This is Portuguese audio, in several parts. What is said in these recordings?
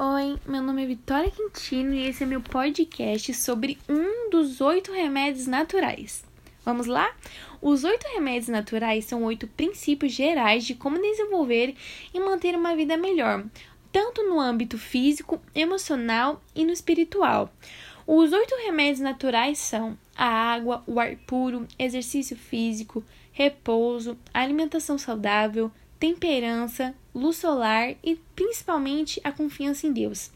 Oi, meu nome é Vitória Quintino e esse é meu podcast sobre um dos oito remédios naturais. Vamos lá? Os oito remédios naturais são oito princípios gerais de como desenvolver e manter uma vida melhor, tanto no âmbito físico, emocional e no espiritual. Os oito remédios naturais são a água, o ar puro, exercício físico, repouso, alimentação saudável, temperança, luz solar e principalmente a confiança em Deus.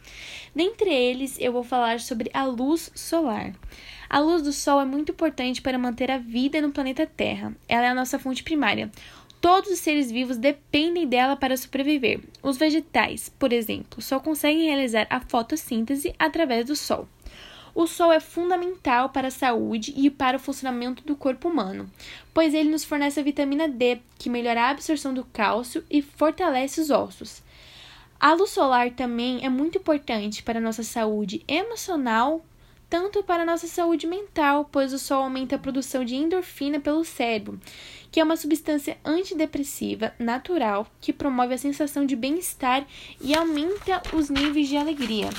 Dentre eles, eu vou falar sobre a luz solar. A luz do sol é muito importante para manter a vida no planeta Terra. Ela é a nossa fonte primária. Todos os seres vivos dependem dela para sobreviver. Os vegetais, por exemplo, só conseguem realizar a fotossíntese através do sol. O sol é fundamental para a saúde e para o funcionamento do corpo humano, pois ele nos fornece a vitamina D, que melhora a absorção do cálcio e fortalece os ossos. A luz solar também é muito importante para a nossa saúde emocional, tanto para a nossa saúde mental, pois o sol aumenta a produção de endorfina pelo cérebro, que é uma substância antidepressiva natural que promove a sensação de bem-estar e aumenta os níveis de alegria.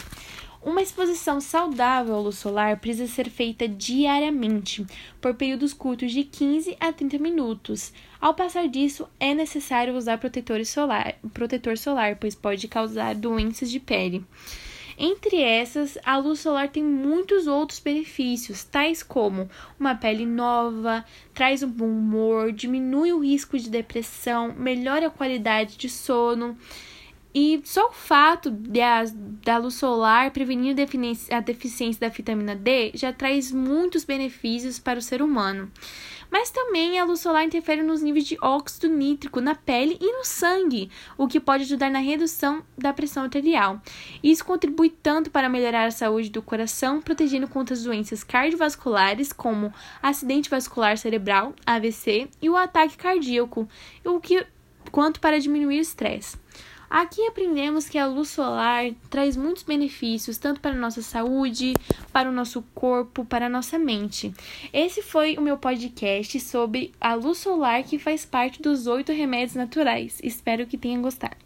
Uma exposição saudável à luz solar precisa ser feita diariamente, por períodos curtos de 15 a 30 minutos. Ao passar disso, é necessário usar protetor solar, protetor solar, pois pode causar doenças de pele. Entre essas, a luz solar tem muitos outros benefícios, tais como uma pele nova, traz um bom humor, diminui o risco de depressão, melhora a qualidade de sono. E só o fato de a, da luz solar prevenir a deficiência da vitamina D já traz muitos benefícios para o ser humano. Mas também a luz solar interfere nos níveis de óxido nítrico na pele e no sangue, o que pode ajudar na redução da pressão arterial. Isso contribui tanto para melhorar a saúde do coração, protegendo contra as doenças cardiovasculares, como acidente vascular cerebral, AVC, e o ataque cardíaco, o que, quanto para diminuir o estresse. Aqui aprendemos que a luz solar traz muitos benefícios, tanto para a nossa saúde, para o nosso corpo, para a nossa mente. Esse foi o meu podcast sobre a luz solar que faz parte dos oito remédios naturais. Espero que tenham gostado.